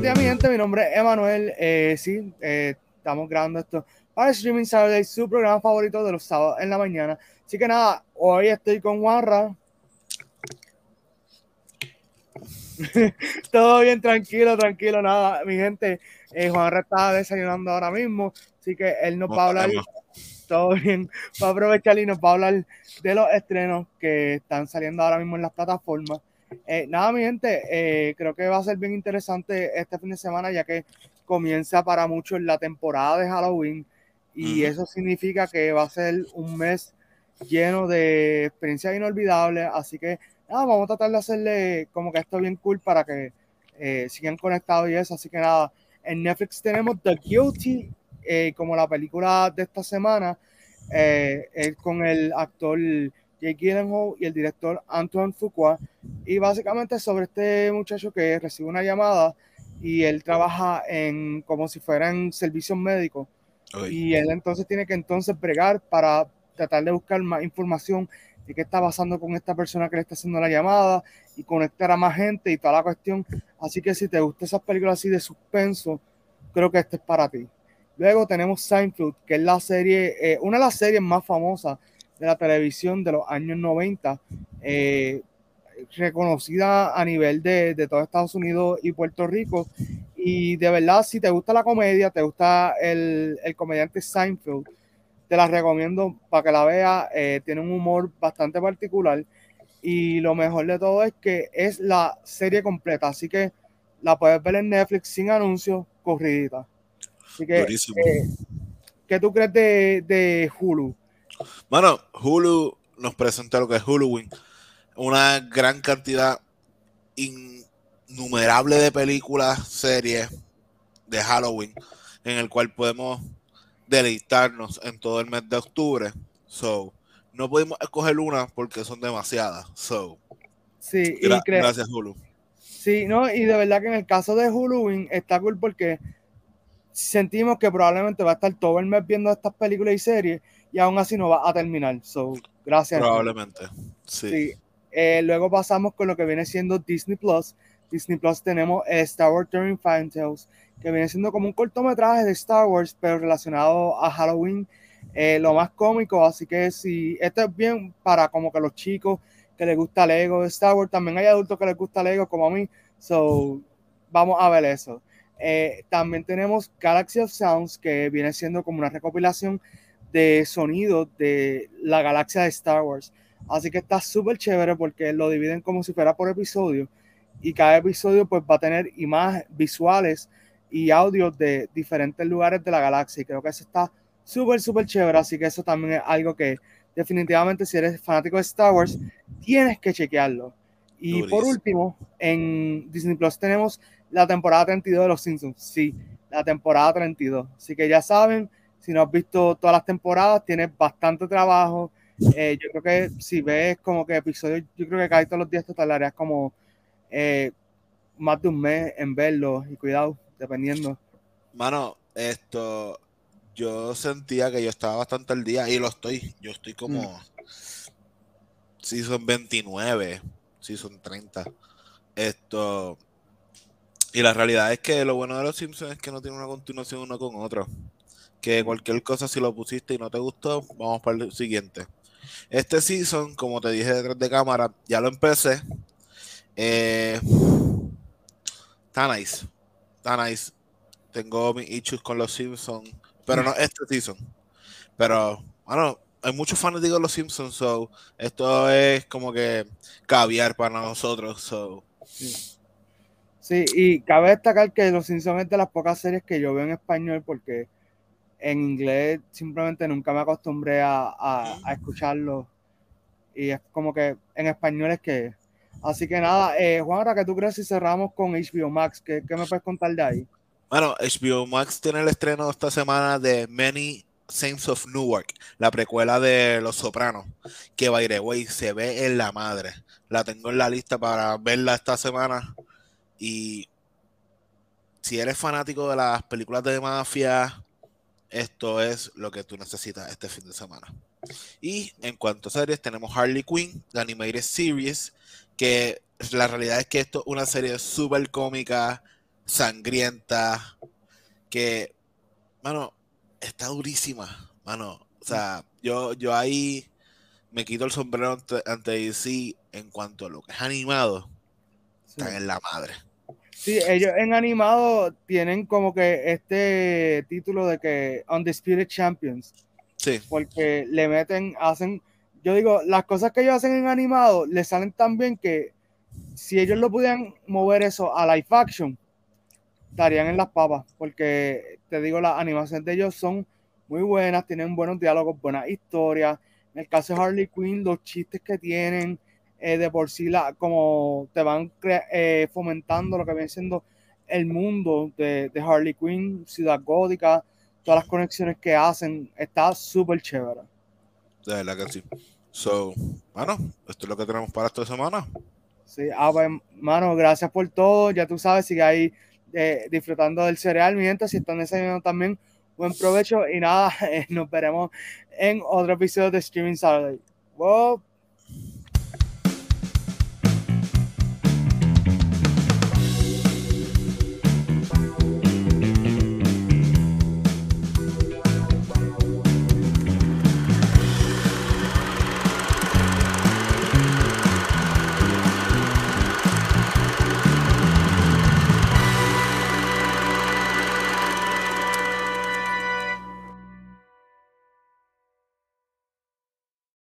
buenos días, mi gente. Mi nombre es Emanuel. Eh, sí, eh, estamos grabando esto para Streaming Saturday, su programa favorito de los sábados en la mañana. Así que nada, hoy estoy con Juanra. Todo bien, tranquilo, tranquilo, nada. Mi gente, eh, Juanra está desayunando ahora mismo, así que él nos va a hablar. Todo bien, va a aprovechar y nos va a hablar de los estrenos que están saliendo ahora mismo en las plataformas. Eh, nada, mi gente, eh, creo que va a ser bien interesante este fin de semana, ya que comienza para muchos la temporada de Halloween y eso significa que va a ser un mes lleno de experiencias inolvidables. Así que nada, vamos a tratar de hacerle como que esto bien cool para que eh, sigan conectados y eso. Así que nada, en Netflix tenemos The Guilty, como la película de esta semana, con el actor Jake Gyllenhaal y el director Antoine Fuqua. Y básicamente sobre este muchacho que recibe una llamada y él trabaja en como si fueran servicios médicos. Y él entonces tiene que entonces bregar para tratar de buscar más información de qué está pasando con esta persona que le está haciendo la llamada y conectar a más gente y toda la cuestión. Así que si te gustan esas películas así de suspenso, creo que este es para ti. Luego tenemos Seinfeld, que es la serie, eh, una de las series más famosas de la televisión de los años 90, eh, reconocida a nivel de, de todo Estados Unidos y Puerto Rico. Y de verdad, si te gusta la comedia, te gusta el, el comediante Seinfeld, te la recomiendo para que la veas. Eh, tiene un humor bastante particular. Y lo mejor de todo es que es la serie completa. Así que la puedes ver en Netflix sin anuncios, corridita. Así que, eh, ¿qué tú crees de, de Hulu? Bueno, Hulu nos presenta lo que es Huluwin. Una gran cantidad innumerable de películas, series de Halloween, en el cual podemos deleitarnos en todo el mes de octubre. So, no podemos escoger una porque son demasiadas. So, sí, gracias, Hulu. Sí, no, y de verdad que en el caso de Huluwin está cool porque sentimos que probablemente va a estar todo el mes viendo estas películas y series y aún así no va a terminar. So, gracias. Probablemente. Sí. Eh, luego pasamos con lo que viene siendo Disney Plus. Disney Plus tenemos Star Wars Fine Tales, que viene siendo como un cortometraje de Star Wars, pero relacionado a Halloween, eh, lo más cómico. Así que si esto es bien para como que los chicos que les gusta Lego de Star Wars, también hay adultos que les gusta Lego como a mí. So, vamos a ver eso. Eh, también tenemos Galaxy of Sounds, que viene siendo como una recopilación de sonido de la galaxia de Star Wars. Así que está súper chévere porque lo dividen como si fuera por episodio y cada episodio pues va a tener imágenes visuales y audios de diferentes lugares de la galaxia y creo que eso está súper súper chévere. Así que eso también es algo que definitivamente si eres fanático de Star Wars tienes que chequearlo. Y por último en Disney Plus tenemos la temporada 32 de los Simpsons. Sí la temporada 32 así que ya saben si no has visto todas las temporadas, tienes bastante trabajo. Eh, yo creo que si ves como que episodios, yo creo que casi todos los días te tardarías como eh, más de un mes en verlo y cuidado, dependiendo. Mano, esto, yo sentía que yo estaba bastante al día y lo estoy. Yo estoy como mm. si son 29, si son 30. Esto. Y la realidad es que lo bueno de los Simpsons es que no tiene una continuación uno con otro que cualquier cosa si lo pusiste y no te gustó, vamos para el siguiente. Este season, como te dije detrás de cámara, ya lo empecé. Eh, está nice. Está nice. Tengo mis issues con los Simpsons. Pero no este season. Pero, bueno, hay muchos fanáticos de los Simpsons, so esto es como que caviar para nosotros. So. Sí. y cabe destacar que Los Simpsons es de las pocas series que yo veo en español porque en inglés simplemente nunca me acostumbré a, escucharlo y es como que en español es que así que nada eh, Juan ¿qué tú crees si cerramos con HBO Max? ¿Qué, ¿qué, me puedes contar de ahí? Bueno, HBO Max tiene el estreno esta semana de Many Saints of Newark, la precuela de Los Sopranos, que by the way se ve en la madre. La tengo en la lista para verla esta semana y si eres fanático de las películas de mafia, esto es lo que tú necesitas este fin de semana. Y en cuanto a series, tenemos Harley Quinn, The Animated Series, que la realidad es que esto es una serie súper cómica, sangrienta, que, mano, está durísima, mano. O sea, yo, yo ahí me quito el sombrero ante, ante DC en cuanto a lo que es animado. Están en la madre. Sí, ellos en animado tienen como que este título de que Undisputed Champions. Sí. Porque le meten, hacen, yo digo, las cosas que ellos hacen en animado le salen tan bien que si ellos lo pudieran mover eso a live action, estarían en las papas. Porque te digo, las animaciones de ellos son muy buenas, tienen buenos diálogos, buenas historias. En el caso de Harley Quinn, los chistes que tienen eh, de por sí, la, como te van eh, fomentando lo que viene siendo el mundo de, de, Harley Quinn, Ciudad Gótica, todas las conexiones que hacen, está súper chévere. De verdad que sí. So, bueno, esto es lo que tenemos para esta semana. Sí, ah, pues, mano, gracias por todo. Ya tú sabes, sigue ahí eh, disfrutando del cereal, mi gente. Si están desayunando también, buen provecho. Y nada, nos veremos en otro episodio de Streaming Saturday. Wow.